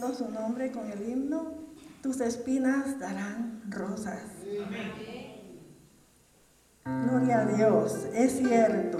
bendiciendo su nombre con el himno, tus espinas darán rosas. Gloria a Dios, es cierto.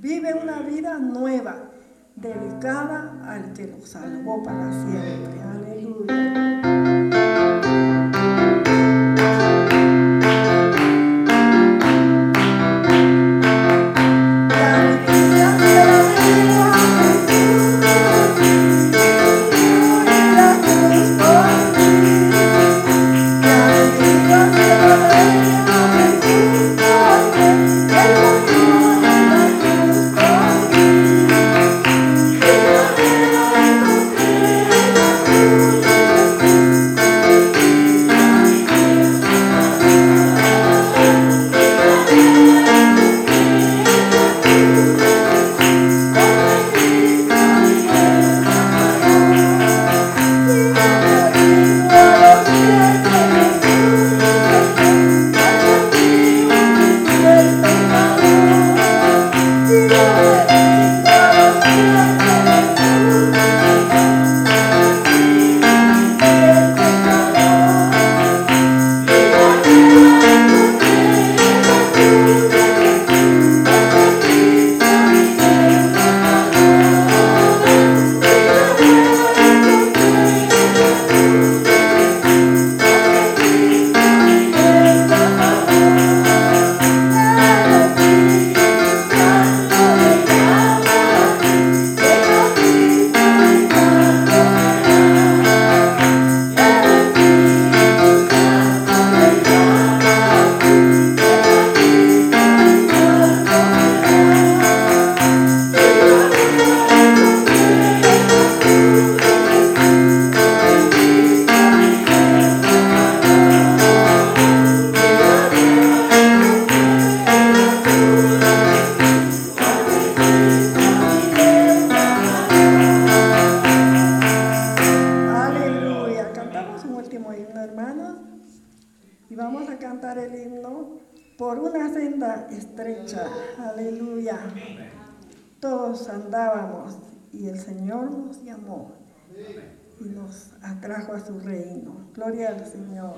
Vive una vida nueva, dedicada al que lo salvó para siempre. Aleluya. por su reino. Gloria al Señor.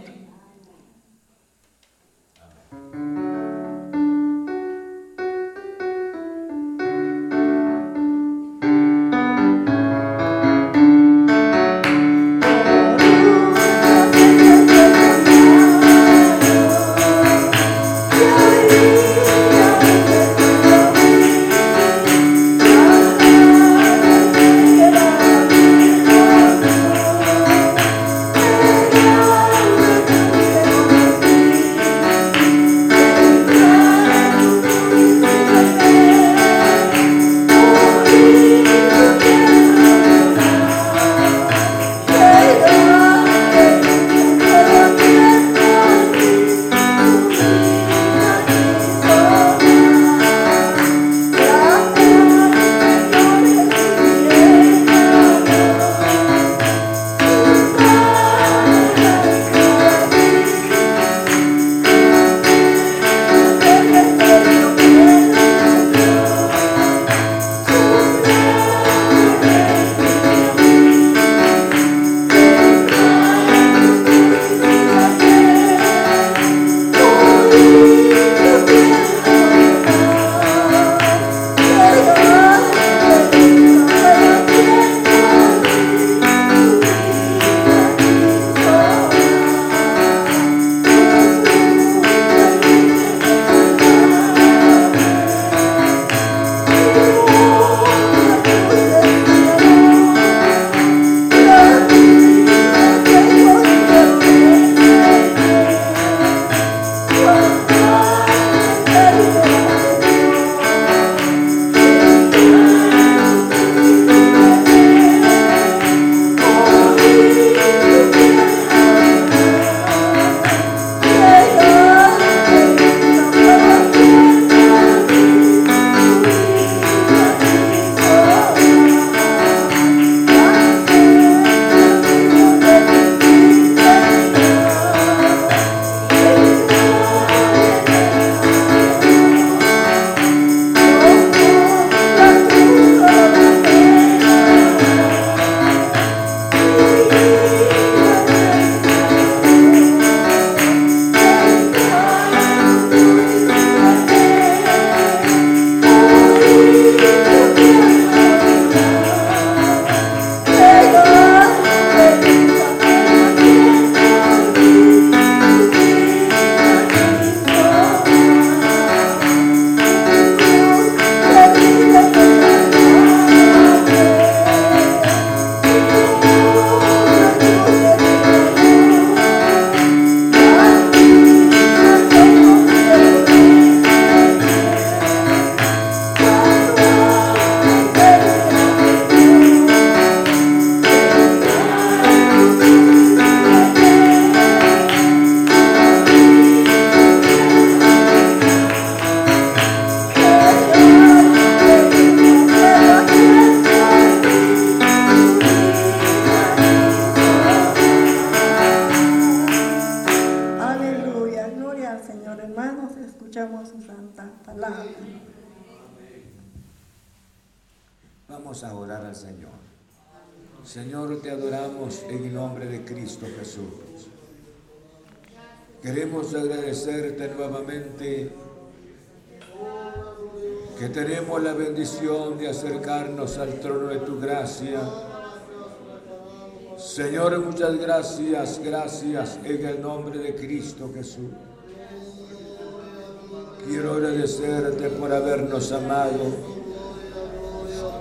Quiero agradecerte por habernos amado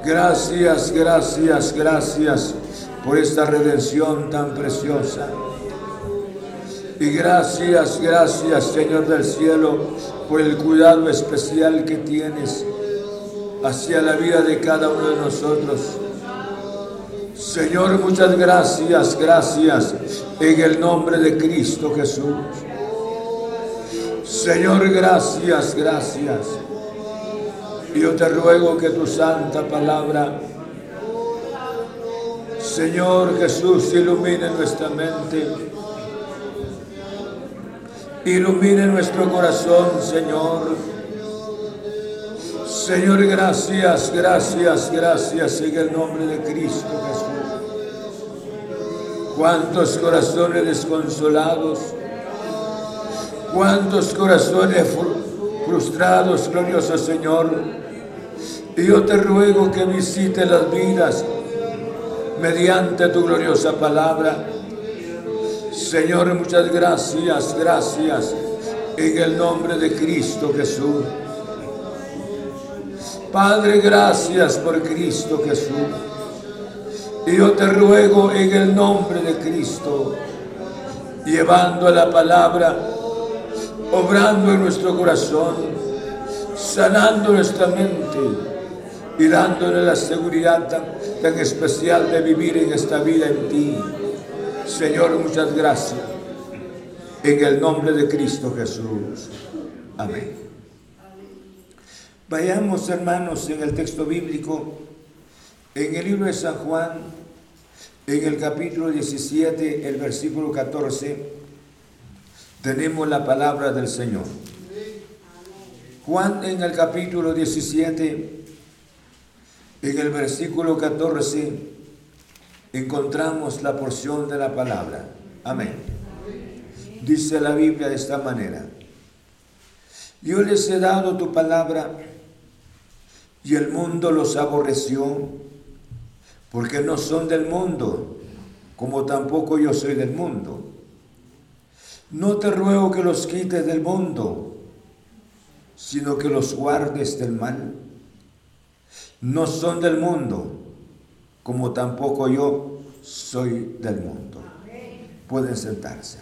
Gracias, gracias, gracias por esta redención tan preciosa. Y gracias, gracias Señor del cielo por el cuidado especial que tienes hacia la vida de cada uno de nosotros. Señor, muchas gracias, gracias en el nombre de Cristo Jesús. Señor, gracias, gracias. Yo te ruego que tu santa palabra, Señor Jesús, ilumine nuestra mente, ilumine nuestro corazón, Señor. Señor, gracias, gracias, gracias en el nombre de Cristo Jesús. Cuántos corazones desconsolados, cuántos corazones frustrados, glorioso Señor y yo te ruego que visite las vidas mediante tu gloriosa palabra. Señor, muchas gracias, gracias en el nombre de Cristo Jesús. Padre, gracias por Cristo Jesús. Y yo te ruego en el nombre de Cristo, llevando la palabra, obrando en nuestro corazón, sanando nuestra mente y dándole la seguridad tan, especial de vivir en esta vida en ti. Señor, muchas gracias. En el nombre de Cristo Jesús. Amén. Vayamos, hermanos, en el texto bíblico, en el libro de San Juan, en el capítulo 17, el versículo 14, tenemos la palabra del Señor. Juan en el capítulo 17, en el versículo 14 encontramos la porción de la palabra. Amén. Dice la Biblia de esta manera. Yo les he dado tu palabra y el mundo los aborreció porque no son del mundo, como tampoco yo soy del mundo. No te ruego que los quites del mundo, sino que los guardes del mal no son del mundo, como tampoco yo soy del mundo. Pueden sentarse.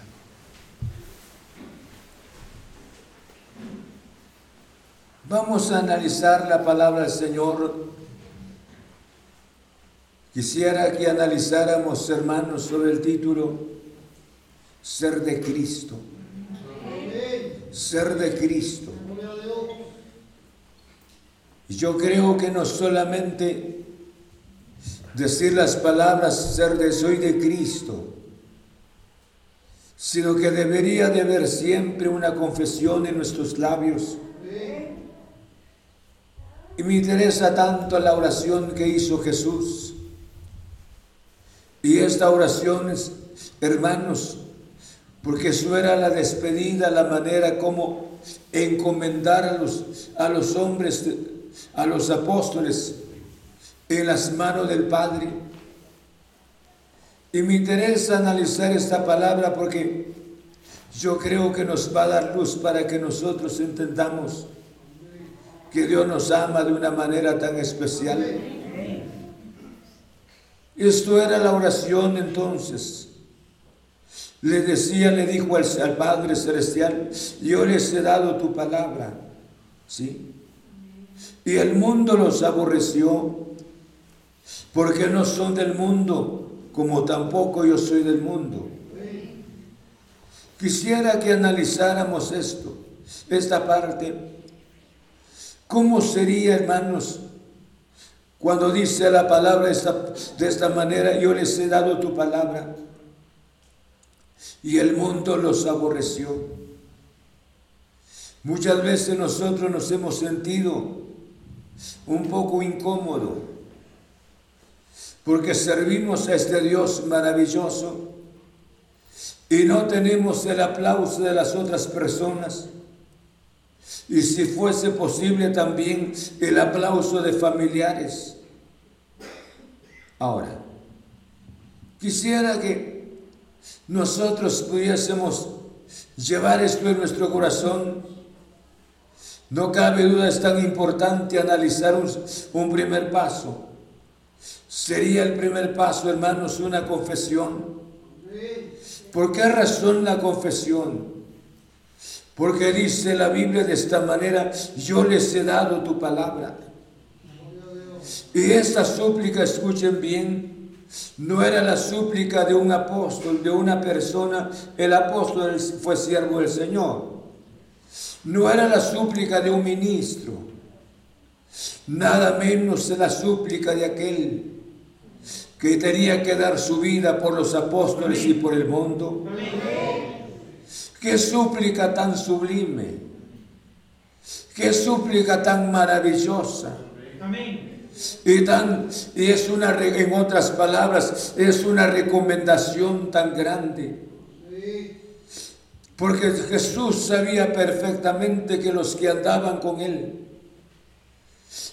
Vamos a analizar la palabra del Señor. Quisiera que analizáramos, hermanos, sobre el título Ser de Cristo. Ser de Cristo. Yo creo que no solamente decir las palabras ser de soy de Cristo, sino que debería de haber siempre una confesión en nuestros labios. Y me interesa tanto la oración que hizo Jesús. Y esta oración hermanos, porque eso era la despedida, la manera como encomendar a los, a los hombres a los apóstoles en las manos del Padre. Y me interesa analizar esta palabra porque yo creo que nos va a dar luz para que nosotros entendamos que Dios nos ama de una manera tan especial. Esto era la oración entonces. Le decía, le dijo al, Padre Celestial, yo les he dado tu palabra. ¿Sí? Y el mundo los aborreció, porque no son del mundo, como tampoco yo soy del mundo. Quisiera que analizáramos esto, esta parte. ¿Cómo sería, hermanos, cuando dice la palabra de esta manera, yo les he dado tu palabra y el mundo los aborreció? Muchas veces nosotros nos hemos sentido un poco incómodo porque servimos a este Dios maravilloso y no tenemos el aplauso de las otras personas. Y si fuese posible también el aplauso de familiares. Ahora, quisiera que nosotros pudiésemos llevar esto en nuestro corazón no cabe duda, es tan importante analizar un, primer paso. Sería el primer paso, hermanos, una confesión. ¿Por qué razón la confesión? Porque dice la Biblia de esta manera, yo les he dado tu palabra. Y esta súplica, escuchen bien, no era la súplica de un apóstol, de una persona. El apóstol fue siervo del Señor. No era la súplica de un ministro, nada menos la súplica de aquel que tenía que dar su vida por los apóstoles y por el mundo. Qué súplica tan sublime, qué súplica tan maravillosa. Y, tan, y es una, en otras palabras, es una recomendación tan grande porque Jesús sabía perfectamente que los que andaban con él,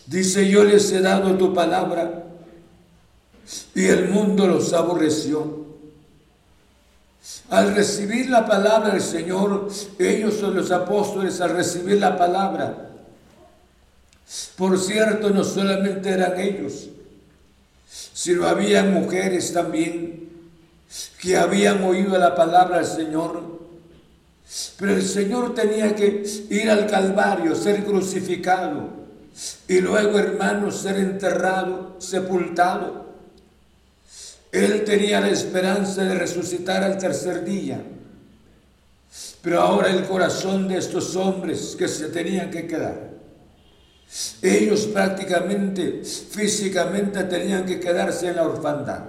dice, yo les he dado tu palabra y el mundo los aborreció. Al recibir la palabra del Señor, ellos son los apóstoles, al recibir la palabra, por cierto, no solamente eran ellos, sino había mujeres también que habían oído la palabra del Señor pero el Señor tenía que ir al Calvario, ser crucificado y luego, hermanos, ser enterrado, sepultado. Él tenía la esperanza de resucitar al tercer día. Pero ahora el corazón de estos hombres que se tenían que quedar, ellos prácticamente, físicamente tenían que quedarse en la orfandad.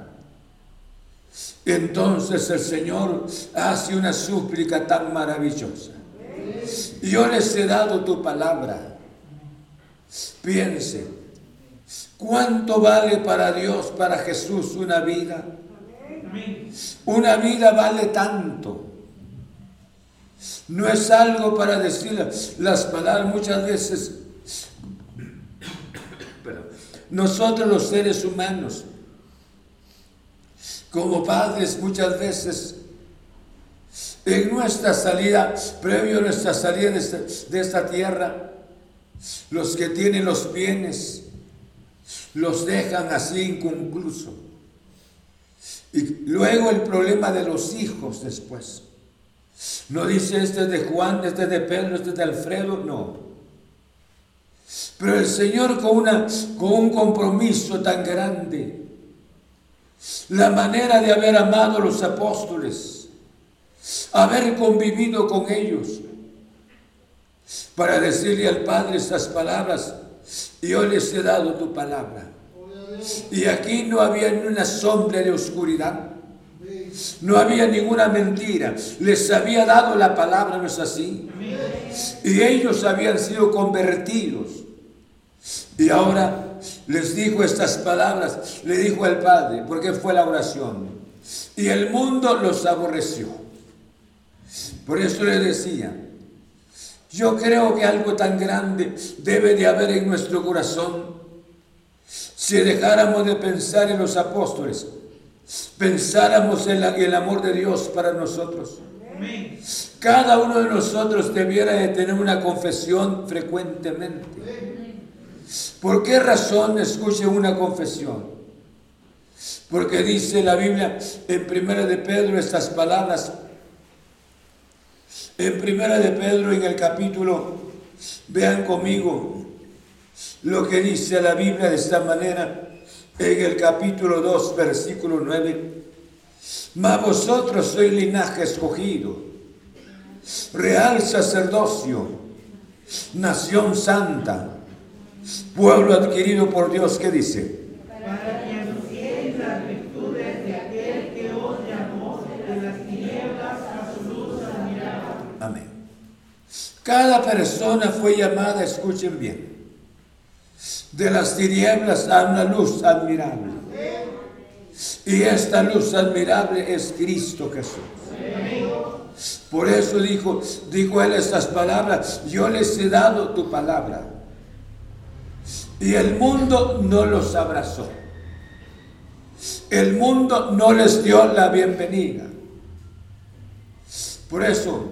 Entonces el Señor hace una súplica tan maravillosa. Yo les he dado tu palabra. Piense, ¿cuánto vale para Dios, para Jesús una vida? Una vida vale tanto. No es algo para decir las palabras muchas veces. Nosotros los seres humanos como padres muchas veces en nuestra salida, previo a nuestra salida de esta, tierra, los que tienen los bienes los dejan así inconcluso. Y luego el problema de los hijos después. No dice este es de Juan, este es de Pedro, este es de Alfredo, no. Pero el Señor con, una, con un compromiso tan grande la manera de haber amado a los apóstoles, haber convivido con ellos, para decirle al Padre estas palabras, yo les he dado tu palabra. Y aquí no había ni una sombra de oscuridad. No había ninguna mentira. Les había dado la palabra, ¿no es así? Y ellos habían sido convertidos. Y ahora les dijo estas palabras, le dijo al Padre, porque fue la oración. Y el mundo los aborreció. Por eso le decía, yo creo que algo tan grande debe de haber en nuestro corazón si dejáramos de pensar en los apóstoles, pensáramos en, el amor de Dios para nosotros. Cada uno de nosotros debiera de tener una confesión frecuentemente. ¿Por qué razón escuche una confesión? Porque dice la Biblia en Primera de Pedro estas palabras. En Primera de Pedro en el capítulo, vean conmigo lo que dice la Biblia de esta manera en el capítulo 2, versículo 9. Mas vosotros sois linaje escogido, real sacerdocio, nación santa Pueblo adquirido por Dios, ¿qué dice? Para que anunciéis las virtudes de aquel que os llamó de las tinieblas a su luz admirable. Amén. Cada persona fue llamada, escuchen bien, de las tinieblas a una luz admirable. Y esta luz admirable es Cristo Jesús. Por eso dijo, dijo él estas palabras, yo les he dado tu palabra. Y el mundo no los abrazó. El mundo no les dio la bienvenida. Por eso,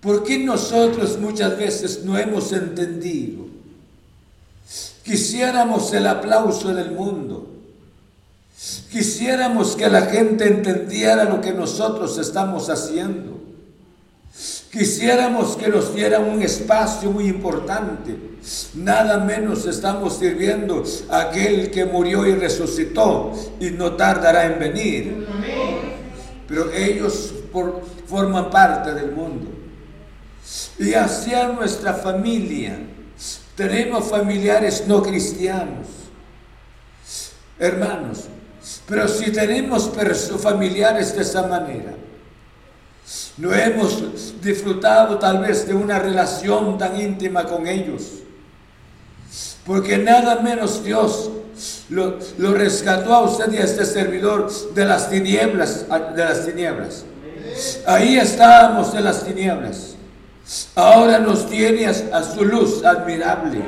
¿por qué nosotros muchas veces no hemos entendido? Quisiéramos el aplauso del mundo. Quisiéramos que la gente entendiera lo que nosotros estamos haciendo. Quisiéramos que nos dieran un espacio muy importante. Nada menos estamos sirviendo a aquel que murió y resucitó y no tardará en venir. Pero ellos forman parte del mundo. Y hacia nuestra familia, tenemos familiares no cristianos. Hermanos, pero si tenemos familiares de esa manera, no hemos disfrutado tal vez de una relación tan íntima con ellos. Porque nada menos Dios lo, rescató a usted y a este servidor de las tinieblas, de las tinieblas. Ahí estábamos en las tinieblas. Ahora nos tiene a, su luz admirable.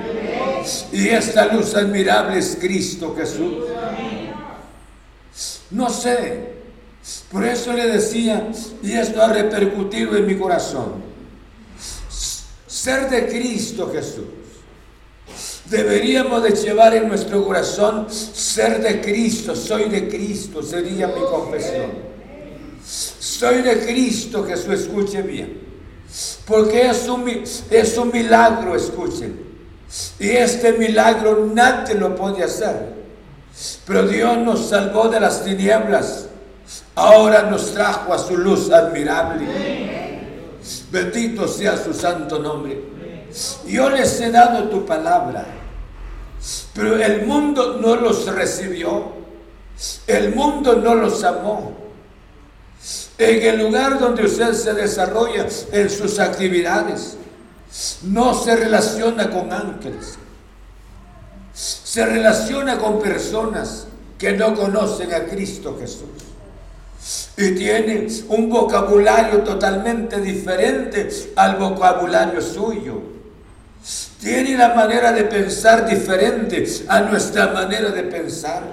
Y esta luz admirable es Cristo Jesús. No sé. Por eso le decía, y esto ha repercutido en mi corazón, ser de Cristo Jesús. Deberíamos de llevar en nuestro corazón ser de Cristo, soy de Cristo, sería mi confesión. Soy de Cristo Jesús, escuche bien. Porque es un, es un milagro, escuchen. Y este milagro nadie lo puede hacer. Pero Dios nos salvó de las tinieblas. Ahora nos trajo a su luz admirable. Bendito sea su santo nombre. Yo les he dado tu palabra. Pero el mundo no los recibió. El mundo no los amó. En el lugar donde usted se desarrolla en sus actividades, no se relaciona con ángeles se relaciona con personas que no conocen a Cristo Jesús. Y tiene un vocabulario totalmente diferente al vocabulario suyo. Tiene la manera de pensar diferente a nuestra manera de pensar.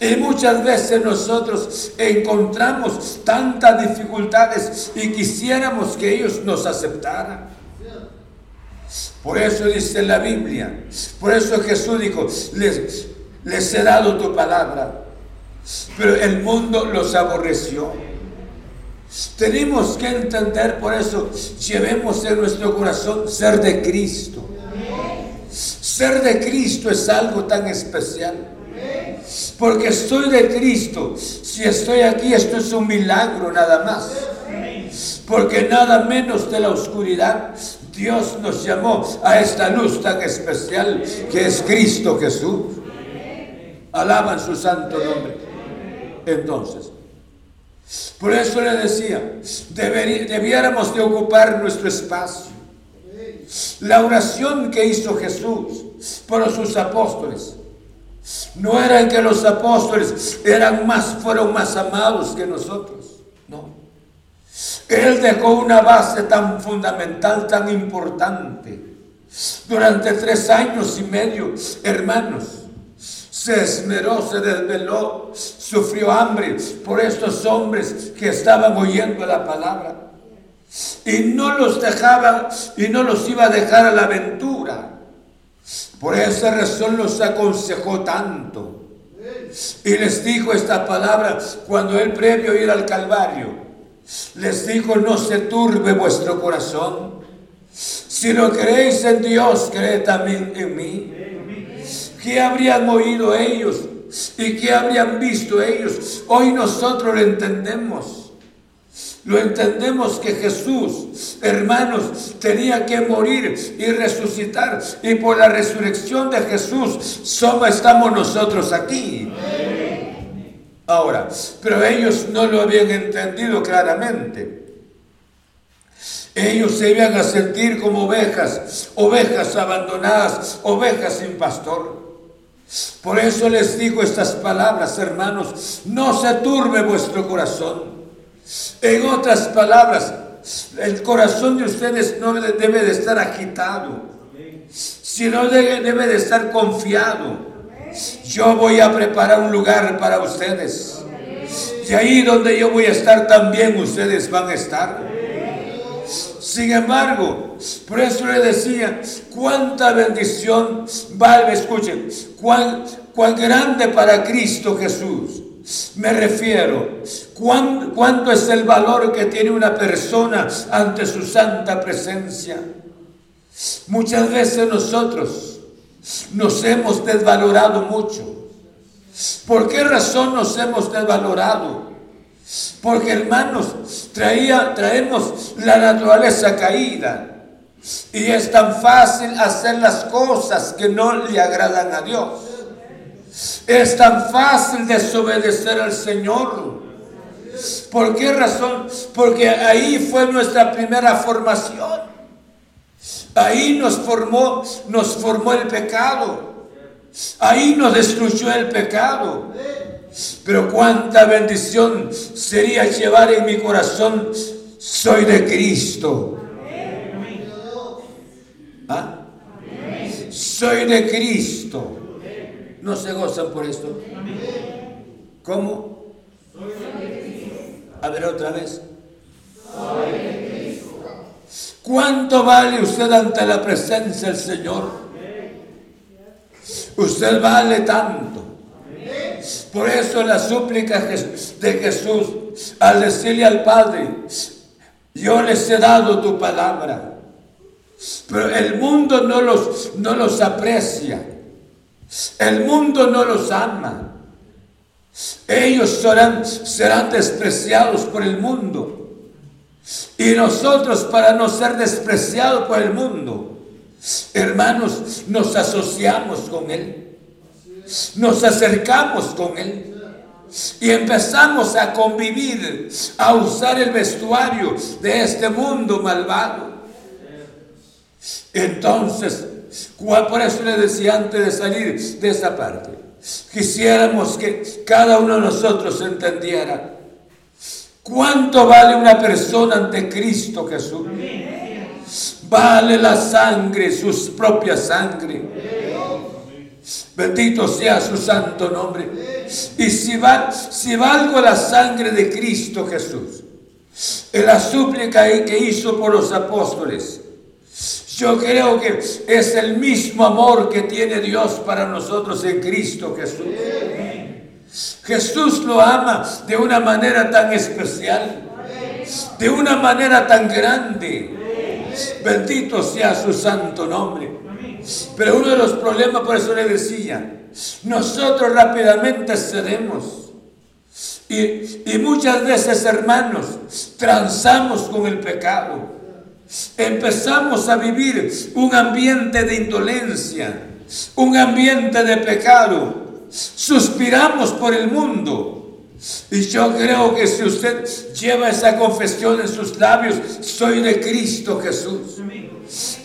Y muchas veces nosotros encontramos tantas dificultades y quisiéramos que ellos nos aceptaran. Por eso dice la Biblia, por eso Jesús dijo, les, les he dado tu palabra, pero el mundo los aborreció. Tenemos que entender, por eso llevemos en nuestro corazón ser de Cristo. Ser de Cristo es algo tan especial. Porque estoy de Cristo. Si estoy aquí, esto es un milagro nada más. Porque nada menos de la oscuridad Dios nos llamó a esta luz tan especial que es Cristo Jesús. Alaban su santo nombre. Entonces, por eso le decía, debiéramos de ocupar nuestro espacio. La oración que hizo Jesús por sus apóstoles no era que los apóstoles eran más, fueron más amados que nosotros. No. Él dejó una base tan fundamental, tan importante. Durante tres años y medio, hermanos, se esmeró, se desveló, sufrió hambre por estos hombres que estaban oyendo la palabra. Y no los dejaba y no los iba a dejar a la aventura. Por esa razón los aconsejó tanto. Y les dijo esta palabra cuando él previo ir al Calvario les dijo, no se turbe vuestro corazón. Si lo creéis en Dios, creed también en mí. ¿Qué habrían oído ellos? ¿Y qué habrían visto ellos? Hoy nosotros lo entendemos. Lo entendemos que Jesús, hermanos, tenía que morir y resucitar. Y por la resurrección de Jesús, somos, estamos nosotros aquí. Ahora, pero ellos no lo habían entendido claramente. Ellos se iban a sentir como ovejas, ovejas abandonadas, ovejas sin pastor. Por eso les digo estas palabras, hermanos, no se turbe vuestro corazón. En otras palabras, el corazón de ustedes no debe de estar agitado, sino debe, de estar confiado. Yo voy a preparar un lugar para ustedes. Y ahí donde yo voy a estar también ustedes van a estar. Sin embargo, por eso le decía, cuánta bendición vale, escuchen, cuán, cuán grande para Cristo Jesús. Me refiero, cuánto es el valor que tiene una persona ante su santa presencia. Muchas veces nosotros nos hemos desvalorado mucho. ¿Por qué razón nos hemos desvalorado? Porque hermanos, traía, traemos la naturaleza caída. Y es tan fácil hacer las cosas que no le agradan a Dios. Es tan fácil desobedecer al Señor. ¿Por qué razón? Porque ahí fue nuestra primera formación. Ahí nos formó, nos formó el pecado. Ahí nos destruyó el pecado. Pero cuánta bendición sería llevar en mi corazón, soy de Cristo. ¿Ah? Soy de Cristo. ¿No se gozan por esto? ¿Cómo? A ver otra vez. ¿Cuánto vale usted ante la presencia del Señor? Usted vale tanto. Por eso la súplica de Jesús al decirle al Padre, yo les he dado tu palabra, pero el mundo no los, no los aprecia, el mundo no los ama. Ellos serán, serán despreciados por el mundo. Y nosotros, para no ser despreciados por el mundo, hermanos, nos asociamos con Él nos acercamos con Él y empezamos a convivir, a usar el vestuario de este mundo malvado. Entonces, por eso le decía antes de salir de esa parte, quisiéramos que cada uno de nosotros entendiera cuánto vale una persona ante Cristo Jesús. Vale la sangre, su propia sangre Bendito sea su santo nombre. Y si, si valgo la sangre de Cristo Jesús, en la súplica que hizo por los apóstoles, yo creo que es el mismo amor que tiene Dios para nosotros en Cristo Jesús. Jesús lo ama de una manera tan especial, de una manera tan grande. Bendito sea su santo nombre. Pero uno de los problemas, por eso le decía, nosotros rápidamente cedemos. Y, y muchas veces, hermanos, transamos con el pecado. Empezamos a vivir un ambiente de indolencia, un ambiente de pecado. Suspiramos por el mundo. Y yo creo que si usted lleva esa confesión en sus labios, soy de Cristo Jesús.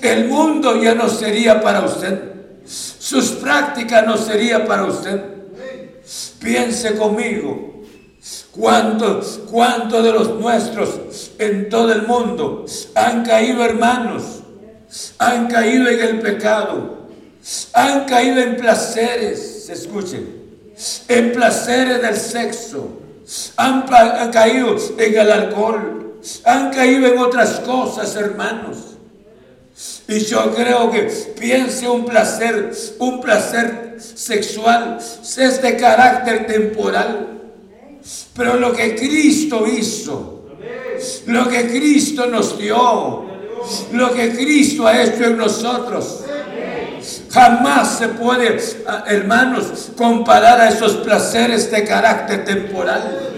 El mundo ya no sería para usted. Sus prácticas no sería para usted. Piense conmigo. ¿Cuántos cuánto de los nuestros en todo el mundo han caído hermanos? Han caído en el pecado. Han caído en placeres. Escuchen. En placeres del sexo. Han caído en el alcohol. Han caído en otras cosas, hermanos. Y yo creo que piense un placer, un placer sexual, es de carácter temporal. Pero lo que Cristo hizo, lo que Cristo nos dio, lo que Cristo ha hecho en nosotros, jamás se puede, ah, hermanos, comparar a esos placeres de carácter temporal.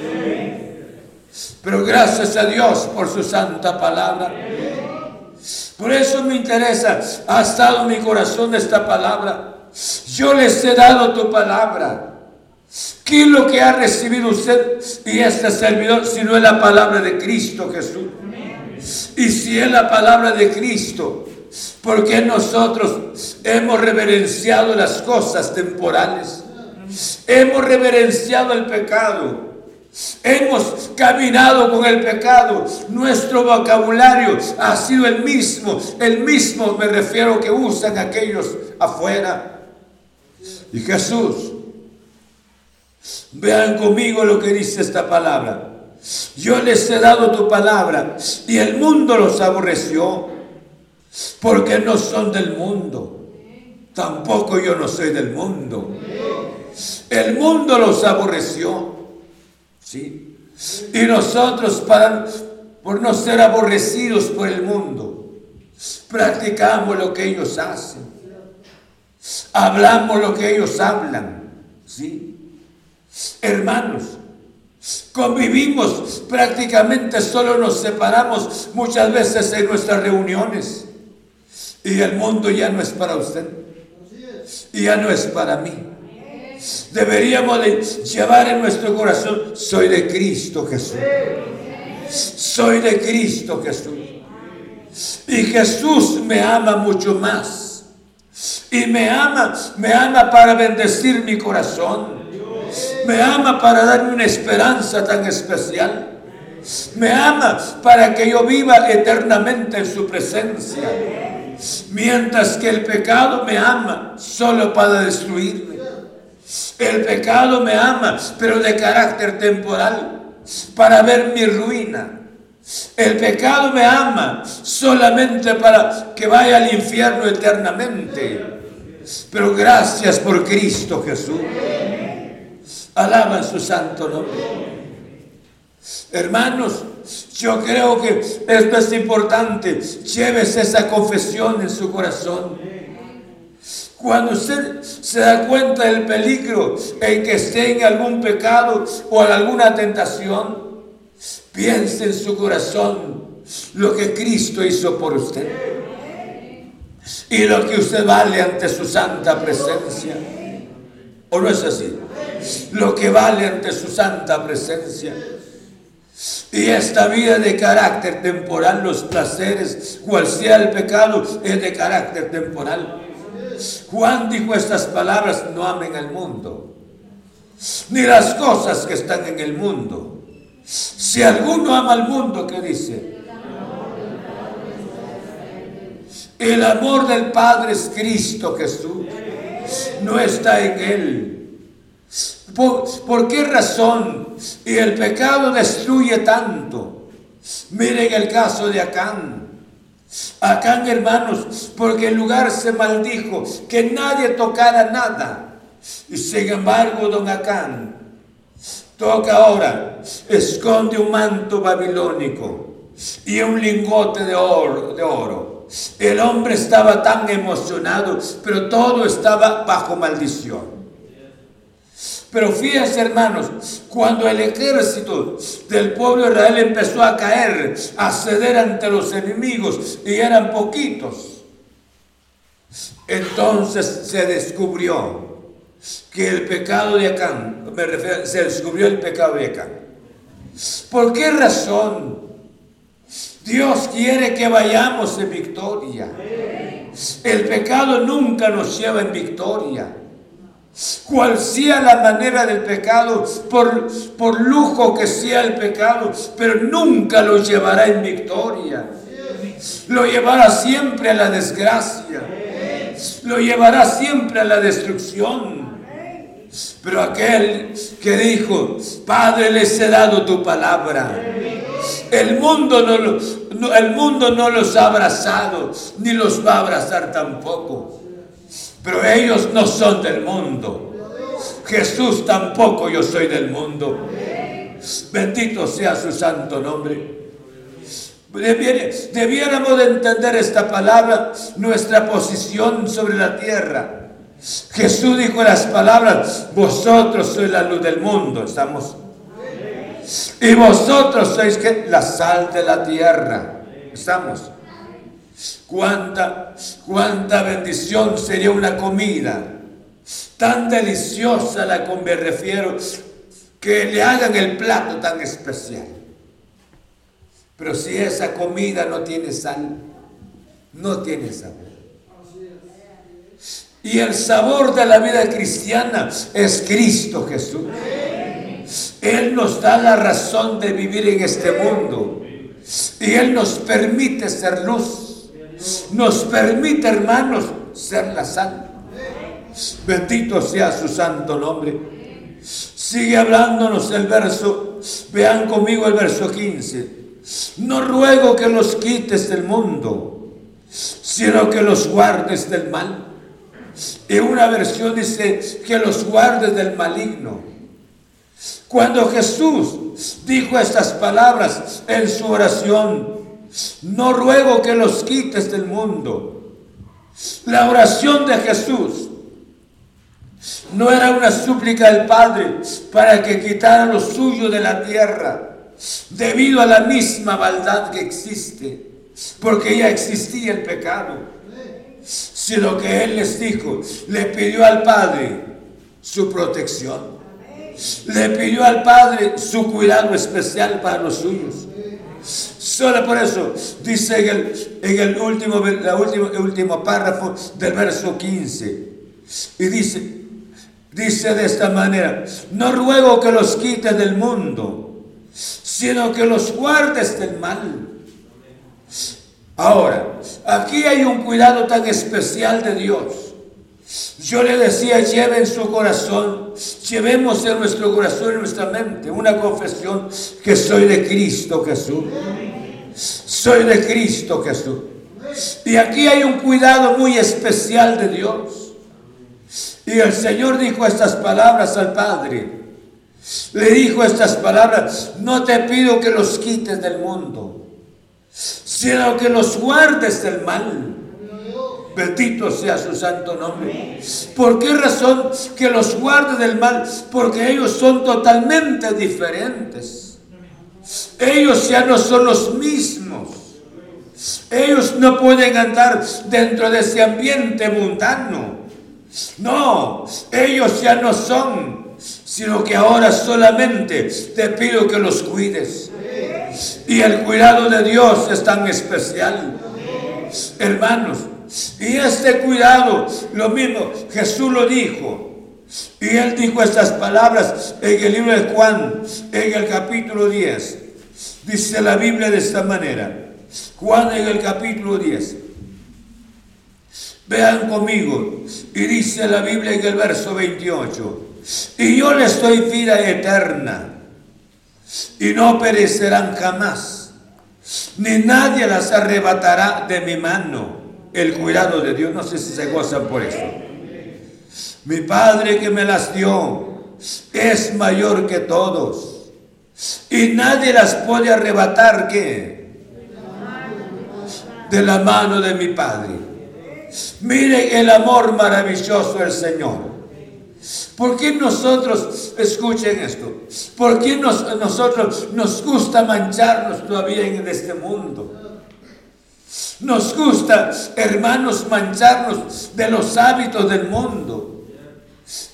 Pero gracias a Dios por su santa palabra. Por eso me interesa, ha estado mi corazón esta palabra. Yo les he dado tu palabra. ¿Qué es lo que ha recibido usted y este servidor si no es la palabra de Cristo Jesús? Y si es la palabra de Cristo, porque nosotros hemos reverenciado las cosas temporales, hemos reverenciado el pecado, hemos caminado con el pecado, nuestro vocabulario ha sido el mismo, el mismo me refiero que usan aquellos afuera. Y Jesús, vean conmigo lo que dice esta palabra. Yo les he dado tu palabra y el mundo los aborreció porque no son del mundo. Tampoco yo no soy del mundo. El mundo los aborreció. ¿Sí? Y nosotros, para, por no ser aborrecidos por el mundo, practicamos lo que ellos hacen. Hablamos lo que ellos hablan. ¿Sí? Hermanos, convivimos, prácticamente solo nos separamos muchas veces en nuestras reuniones. Y el mundo ya no es para usted. Y ya no es para mí. Deberíamos de llevar en nuestro corazón, soy de Cristo Jesús. Soy de Cristo Jesús. Y Jesús me ama mucho más. Y me ama, me ama para bendecir mi corazón. Me ama para darme una esperanza tan especial. Me ama para que yo viva eternamente en su presencia. Mientras que el pecado me ama solo para destruirme. El pecado me ama, pero de carácter temporal, para ver mi ruina. El pecado me ama solamente para que vaya al infierno eternamente. Pero gracias por Cristo Jesús. Alaban su santo nombre. Hermanos, yo creo que esto es importante. Llévese esa confesión en su corazón. Cuando usted se da cuenta del peligro en que esté en algún pecado o en alguna tentación, piense en su corazón lo que Cristo hizo por usted y lo que usted vale ante su santa presencia. ¿O no es así? Lo que vale ante su santa presencia. Y esta vida de carácter temporal, los placeres, cual sea el pecado, es de carácter temporal. Juan dijo estas palabras, no amen al mundo, ni las cosas que están en el mundo. Si alguno ama al mundo, ¿qué dice? El amor del Padre es Cristo Jesús, no está en él. ¿Por, qué razón? Y el pecado destruye tanto. Miren el caso de Acán. Acán, hermanos, porque el lugar se maldijo, que nadie tocara nada. Y sin embargo, don Acán toca ahora, esconde un manto babilónico y un lingote de oro, de oro. El hombre estaba tan emocionado, pero todo estaba bajo maldición. Pero fíjense hermanos, cuando el ejército del pueblo de Israel empezó a caer, a ceder ante los enemigos, y eran poquitos, entonces se descubrió que el pecado de Acán, me refiero, se descubrió el pecado de Acán. ¿Por qué razón? Dios quiere que vayamos en victoria. El pecado nunca nos lleva en victoria cual sea la manera del pecado, por, por lujo que sea el pecado, pero nunca lo llevará en victoria. Lo llevará siempre a la desgracia. Lo llevará siempre a la destrucción. Pero aquel que dijo, Padre, les he dado tu palabra. El mundo no, el mundo no los ha abrazado, ni los va a abrazar tampoco. Pero ellos no son del mundo. Jesús tampoco yo soy del mundo. Bendito sea su santo nombre. Debiéramos de entender esta palabra, nuestra posición sobre la tierra. Jesús dijo las palabras, vosotros sois la luz del mundo, estamos. Y vosotros sois la sal de la tierra, estamos. Cuánta, cuánta bendición sería una comida tan deliciosa la que me refiero, que le hagan el plato tan especial. Pero si esa comida no tiene sal, no tiene sabor. Y el sabor de la vida cristiana es Cristo Jesús. Él nos da la razón de vivir en este mundo. Y Él nos permite ser luz. Nos permite, hermanos, ser la sal. Bendito sea su santo nombre. Sigue hablándonos el verso. Vean conmigo el verso 15. No ruego que los quites del mundo, sino que los guardes del mal. Y una versión dice que los guardes del maligno. Cuando Jesús dijo estas palabras en su oración, no ruego que los quites del mundo. La oración de Jesús no era una súplica del Padre para que quitara lo suyo de la tierra, debido a la misma maldad que existe, porque ya existía el pecado, sino que Él les dijo, le pidió al Padre su protección, le pidió al Padre su cuidado especial para los suyos. Solo por eso dice en el, último, la el último párrafo del verso 15, y dice, dice de esta manera, no ruego que los quites del mundo, sino que los guardes del mal. Ahora, aquí hay un cuidado tan especial de Dios. Yo le decía, lleve en su corazón, llevemos en nuestro corazón, en nuestra mente, una confesión que soy de Cristo Jesús. Soy de Cristo Jesús. Y aquí hay un cuidado muy especial de Dios. Y el Señor dijo estas palabras al Padre. Le dijo estas palabras, no te pido que los quites del mundo, sino que los guardes del mal. Bendito sea su santo nombre. ¿Por qué razón que los guardes del mal? Porque ellos son totalmente diferentes. Ellos ya no son los mismos. Ellos no pueden andar dentro de ese ambiente mundano. No, ellos ya no son, sino que ahora solamente te pido que los cuides. Y el cuidado de Dios es tan especial. Hermanos, y este cuidado, lo mismo, Jesús lo dijo. Y él dijo estas palabras en el libro de Juan, en el capítulo 10. Dice la Biblia de esta manera. Juan en el capítulo 10. Vean conmigo. Y dice la Biblia en el verso 28. Y yo les doy vida eterna. Y no perecerán jamás. Ni nadie las arrebatará de mi mano. El cuidado de Dios. No sé si se gozan por eso. Mi Padre que me las dio es mayor que todos. Y nadie las puede arrebatar, ¿qué? De la mano de mi Padre. Miren el amor maravilloso del Señor. ¿Por qué nosotros, escuchen esto, por qué nosotros nos gusta mancharnos todavía en este mundo? Nos gusta, hermanos, mancharnos de los hábitos del mundo.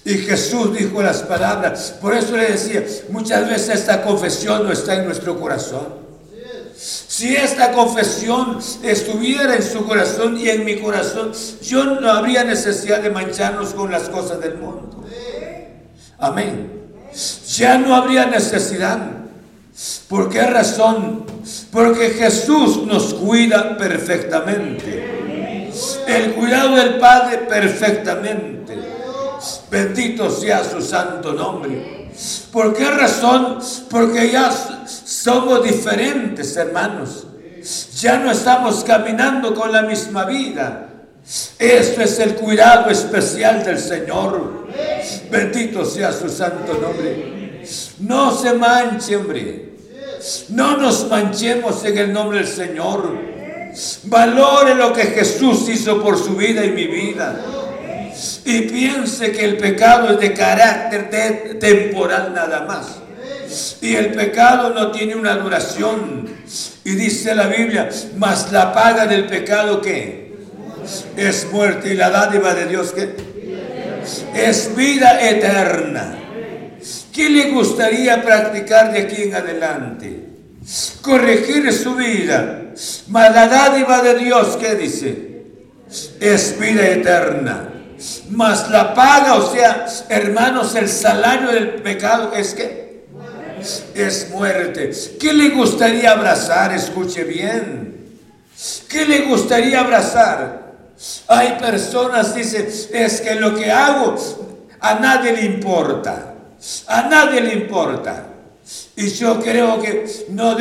Y Jesús dijo las palabras, por eso le decía, muchas veces esta confesión no está en nuestro corazón. Si esta confesión estuviera en su corazón y en mi corazón, yo no habría necesidad de mancharnos con las cosas del mundo. Amén. Ya no habría necesidad. ¿Por qué razón? Porque Jesús nos cuida perfectamente. El cuidado del Padre perfectamente. Bendito sea su santo nombre. ¿Por qué razón? Porque ya somos diferentes, hermanos. Ya no estamos caminando con la misma vida. Esto es el cuidado especial del Señor. Bendito sea su santo nombre. No se manche, hombre. No nos manchemos en el nombre del Señor. Valore lo que Jesús hizo por su vida y mi vida. Y piense que el pecado es de carácter temporal nada más. Y el pecado no tiene una duración. Y dice la Biblia, mas la paga del pecado que es muerte y la dádiva de Dios que es vida eterna. ¿Qué le gustaría practicar de aquí en adelante? corregir su vida. Mas la dádiva de Dios, ¿qué dice? Es vida eterna. Mas la paga, o sea, hermanos, el salario del pecado es que es muerte. ¿Qué le gustaría abrazar? Escuche bien. ¿Qué le gustaría abrazar? Hay personas, dice, es que lo que hago a nadie le importa. A nadie le importa. Y yo creo que no,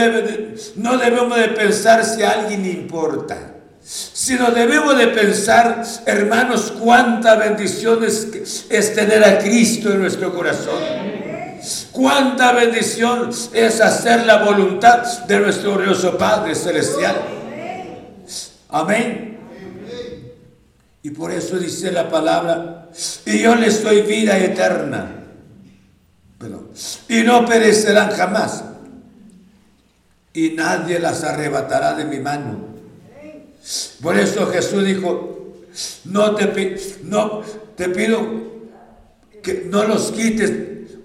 no debemos de pensar si a alguien le importa, sino debemos de pensar, hermanos, cuánta bendición es, tener a Cristo en nuestro corazón. Cuánta bendición es hacer la voluntad de nuestro glorioso Padre Celestial. Amén. Y por eso dice la palabra, y yo les doy vida eterna y no perecerán jamás. Y nadie las arrebatará de mi mano. Por eso Jesús dijo, no te, no, te pido que no los quites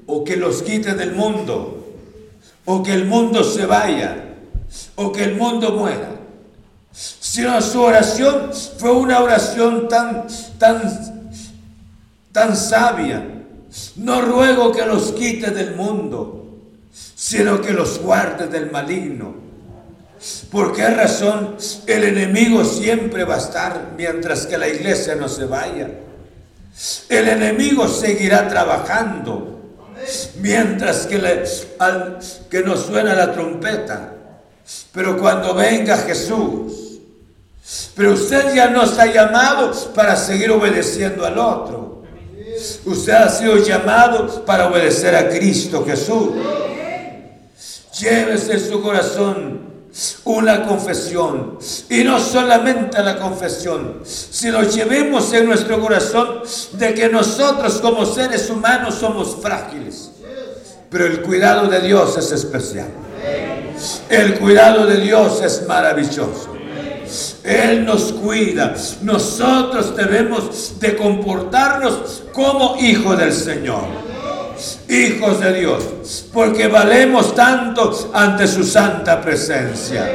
o que los quites del mundo, o que el mundo se vaya, o que el mundo muera. Sino su oración fue una oración tan, tan, tan sabia, no ruego que los quite del mundo, sino que los guarde del maligno. ¿Por qué razón el enemigo siempre va a estar mientras que la iglesia no se vaya? El enemigo seguirá trabajando mientras que, le, que nos suena la trompeta. Pero cuando venga Jesús, pero usted ya no está llamado para seguir obedeciendo al otro. Usted ha sido llamado para obedecer a Cristo Jesús. Llévese su corazón una confesión. Y no solamente la confesión, sino llevemos en nuestro corazón de que nosotros como seres humanos somos frágiles. Pero el cuidado de Dios es especial. El cuidado de Dios es maravilloso. Él nos cuida. Nosotros debemos de comportarnos como hijos del Señor. Hijos de Dios. Porque valemos tanto ante su santa presencia.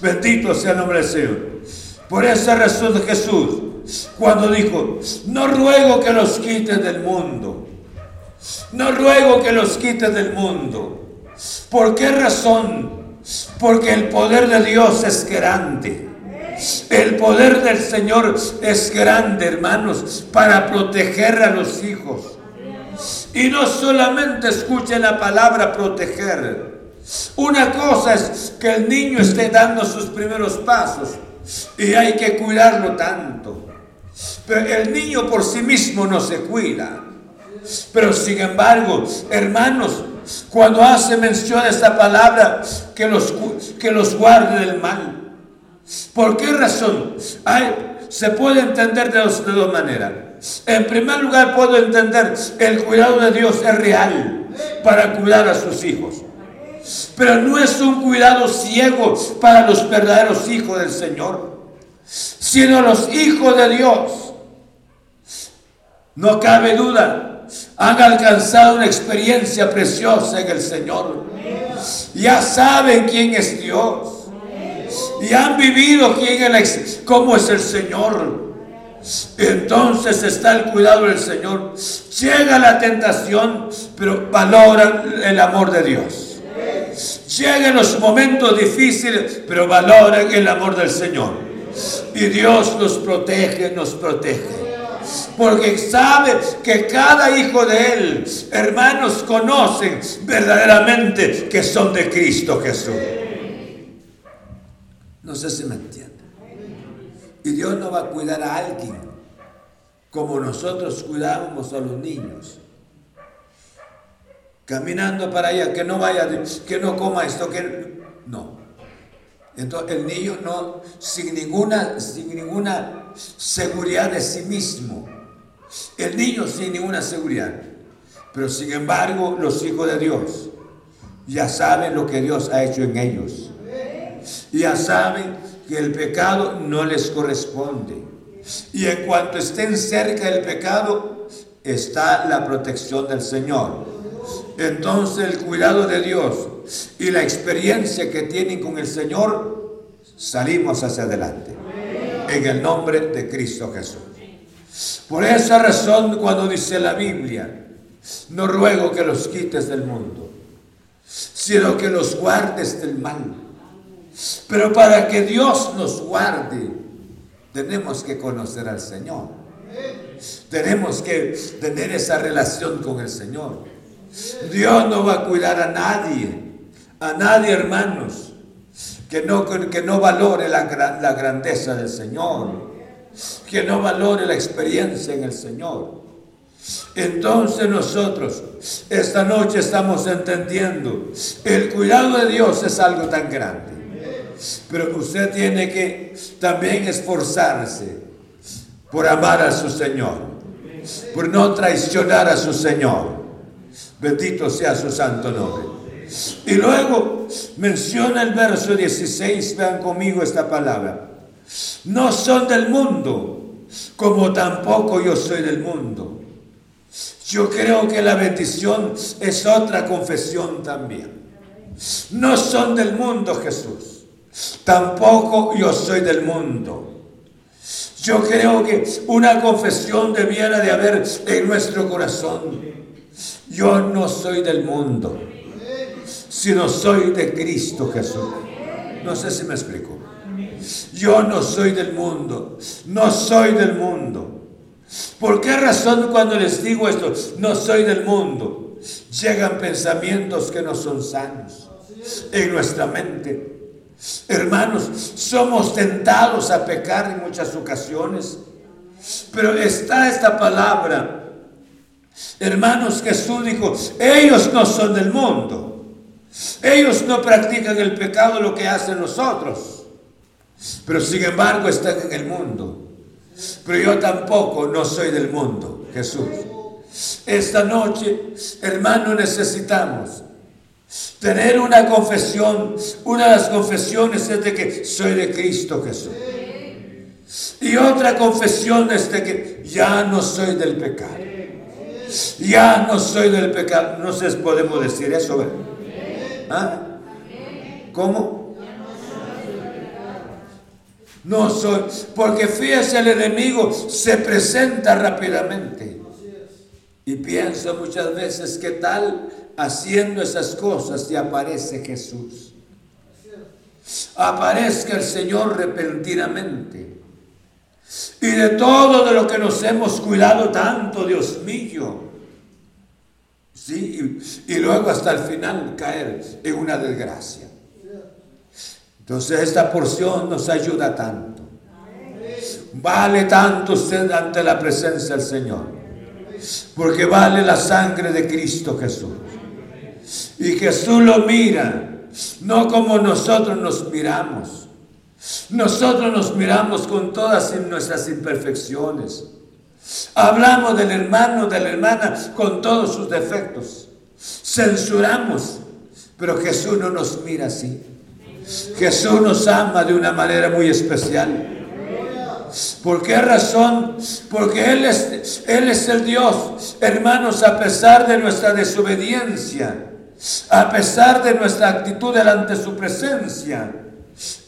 Bendito sea el nombre del Señor. Por esa razón Jesús, cuando dijo, no ruego que los quites del mundo. No ruego que los quites del mundo. ¿Por qué razón? Porque el poder de Dios es grande. El poder del Señor es grande, hermanos, para proteger a los hijos. Y no solamente escuchen la palabra proteger. Una cosa es que el niño esté dando sus primeros pasos y hay que cuidarlo tanto. Pero el niño por sí mismo no se cuida. Pero sin embargo, hermanos, cuando hace mención a esta palabra, que los, que los guarde del mal. ¿Por qué razón? se puede entender de dos, de dos maneras. En primer lugar, puedo entender el cuidado de Dios es real para cuidar a sus hijos. Pero no es un cuidado ciego para los verdaderos hijos del Señor, sino los hijos de Dios. No cabe duda, han alcanzado una experiencia preciosa en el Señor. Ya saben quién es Dios y han vivido quién cómo es el Señor. Entonces está el cuidado del Señor. Llega la tentación, pero valoran el amor de Dios. Llegan los momentos difíciles, pero valoran el amor del Señor. Y Dios nos protege, nos protege. Porque sabe que cada hijo de Él, hermanos, conocen verdaderamente que son de Cristo Jesús. No sé si me entienden. Y Dios no va a cuidar a alguien como nosotros cuidábamos a los niños. Caminando para allá, que no vaya, que no coma esto, que no. Entonces el niño no, sin ninguna, sin ninguna seguridad de sí mismo. El niño sin ninguna seguridad. Pero sin embargo, los hijos de Dios ya saben lo que Dios ha hecho en ellos ya saben que el pecado no les corresponde. Y en cuanto estén cerca del pecado, está la protección del Señor. Entonces el cuidado de Dios y la experiencia que tienen con el Señor, salimos hacia adelante. En el nombre de Cristo Jesús. Por esa razón, cuando dice la Biblia, no ruego que los quites del mundo, sino que los guardes del mal. Pero para que Dios nos guarde, tenemos que conocer al Señor. Tenemos que tener esa relación con el Señor. Dios no va a cuidar a nadie, a nadie hermanos, que no, que no valore la, la grandeza del Señor, que no valore la experiencia en el Señor. Entonces nosotros esta noche estamos entendiendo, el cuidado de Dios es algo tan grande. Pero usted tiene que también esforzarse por amar a su Señor, por no traicionar a su Señor. Bendito sea su santo nombre. Y luego menciona el verso 16, vean conmigo esta palabra. No son del mundo, como tampoco yo soy del mundo. Yo creo que la bendición es otra confesión también. No son del mundo, Jesús. Tampoco yo soy del mundo. Yo creo que una confesión debiera de haber en nuestro corazón. Yo no soy del mundo, sino soy de Cristo Jesús. No sé si me explico. Yo no soy del mundo, no soy del mundo. ¿Por qué razón cuando les digo esto, no soy del mundo? Llegan pensamientos que no son sanos en nuestra mente. Hermanos, somos tentados a pecar en muchas ocasiones, pero está esta palabra Hermanos, Jesús dijo, ellos no son del mundo. Ellos no practican el pecado lo que hacen nosotros. Pero sin embargo están en el mundo. Pero yo tampoco no soy del mundo, Jesús. Esta noche, hermano, necesitamos tener una confesión. Una de las confesiones es de que soy de Cristo Jesús. Y otra confesión es de que ya no soy del pecado. Ya no soy del pecado. No sé si podemos decir eso. ¿Ah? ¿Cómo? No soy. Porque fíjese, el enemigo se presenta rápidamente. Y pienso muchas veces que tal haciendo esas cosas y aparece Jesús. Aparezca el Señor repentinamente. Y de todo de lo que nos hemos cuidado tanto, Dios mío. Sí, y, luego hasta el final caer en una desgracia. Entonces esta porción nos ayuda tanto. Vale tanto usted ante la presencia del Señor. Porque vale la sangre de Cristo Jesús. Y Jesús lo mira, no como nosotros nos miramos nosotros nos miramos con todas nuestras imperfecciones. Hablamos del hermano, de la hermana con todos sus defectos. Censuramos, pero Jesús no nos mira así. Jesús nos ama de una manera muy especial. ¿Por qué razón? Porque Él es, Él es el Dios. Hermanos, a pesar de nuestra desobediencia, a pesar de nuestra actitud delante de su presencia,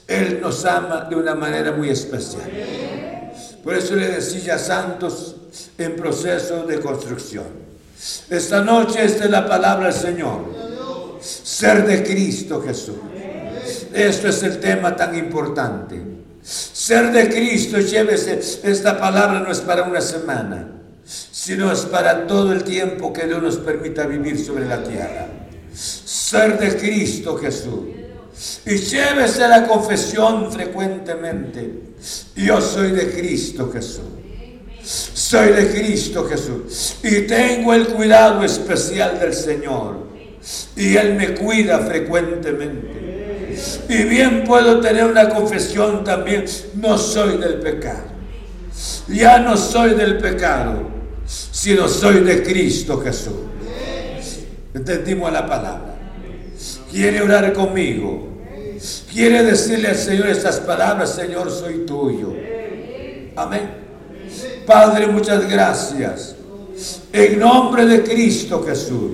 él nos ama de una manera muy especial. Por eso le decía santos en proceso de construcción. Esta noche esta es la palabra del Señor. Ser de Cristo Jesús. Esto es el tema tan importante. Ser de Cristo, llévese, esta palabra no es para una semana, sino es para todo el tiempo que Dios nos permita vivir sobre la tierra. Ser de Cristo Jesús. Y llévese la confesión frecuentemente. Yo soy de Cristo Jesús. Soy de Cristo Jesús. Y tengo el cuidado especial del Señor. Y Él me cuida frecuentemente. Y bien puedo tener una confesión también. No soy del pecado. Ya no soy del pecado, sino soy de Cristo Jesús. Entendimos la palabra quiere orar conmigo, quiere decirle al Señor estas palabras, Señor, soy tuyo. Amén. Padre, muchas gracias. En nombre de Cristo Jesús.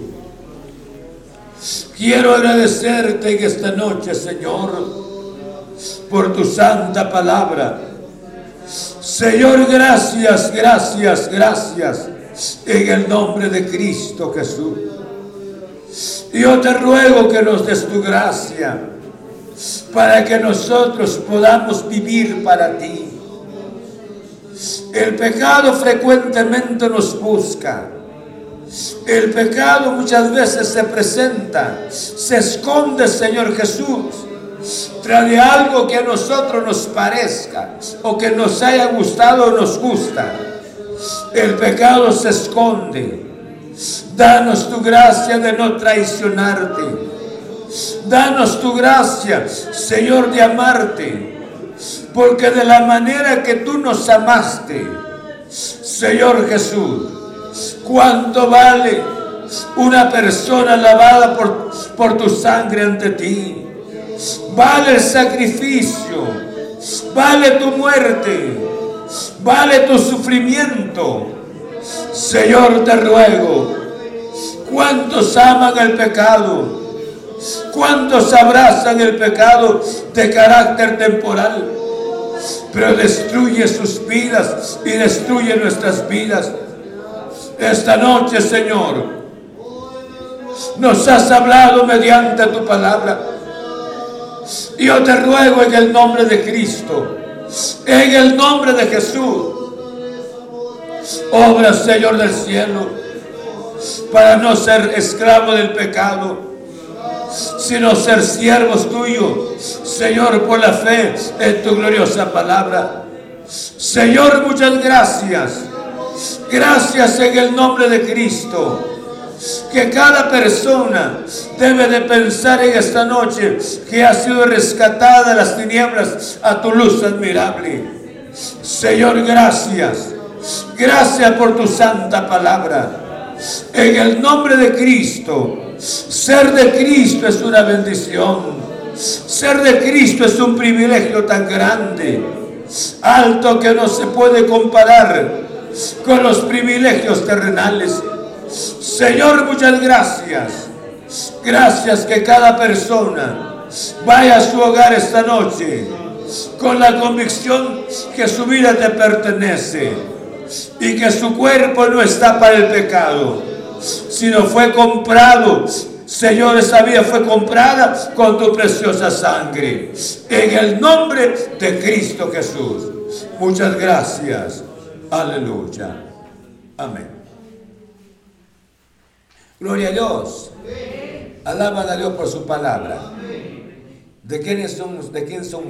Quiero agradecerte en esta noche, Señor, por tu santa palabra. Señor, gracias, gracias, gracias en el nombre de Cristo Jesús. Yo te ruego que nos des tu gracia para que nosotros podamos vivir para ti. El pecado frecuentemente nos busca. El pecado muchas veces se presenta, se esconde, Señor Jesús, trae algo que a nosotros nos parezca o que nos haya gustado o nos gusta. El pecado se esconde. Danos tu gracia de no traicionarte. Danos tu gracia, Señor, de amarte. Porque de la manera que tú nos amaste, Señor Jesús, ¿cuánto vale una persona lavada por, por tu sangre ante ti? Vale el sacrificio, vale tu muerte, vale tu sufrimiento. Señor, te ruego, ¿cuántos aman el pecado? ¿Cuántos abrazan el pecado de carácter temporal? Pero destruye sus vidas y destruye nuestras vidas. Esta noche, Señor, nos has hablado mediante tu palabra. Yo te ruego en el nombre de Cristo, en el nombre de Jesús, obra, Señor del cielo, para no ser esclavo del pecado sino ser siervos tuyos, Señor, por la fe en tu gloriosa palabra. Señor, muchas gracias. Gracias en el nombre de Cristo. Que cada persona debe de pensar en esta noche que ha sido rescatada de las tinieblas a tu luz admirable. Señor, gracias. Gracias por tu santa palabra. En el nombre de Cristo. Ser de Cristo es una bendición. Ser de Cristo es un privilegio tan grande, alto que no se puede comparar con los privilegios terrenales. Señor, muchas gracias. Gracias que cada persona vaya a su hogar esta noche con la convicción que su vida te pertenece y que su cuerpo no está para el pecado sino fue comprado. Señor, esa vida fue comprada con tu preciosa sangre. En el nombre de Cristo Jesús. Muchas gracias. Aleluya. Amén. Gloria a Dios. Alaban a Dios por su palabra. ¿De quiénes somos? ¿De quién somos?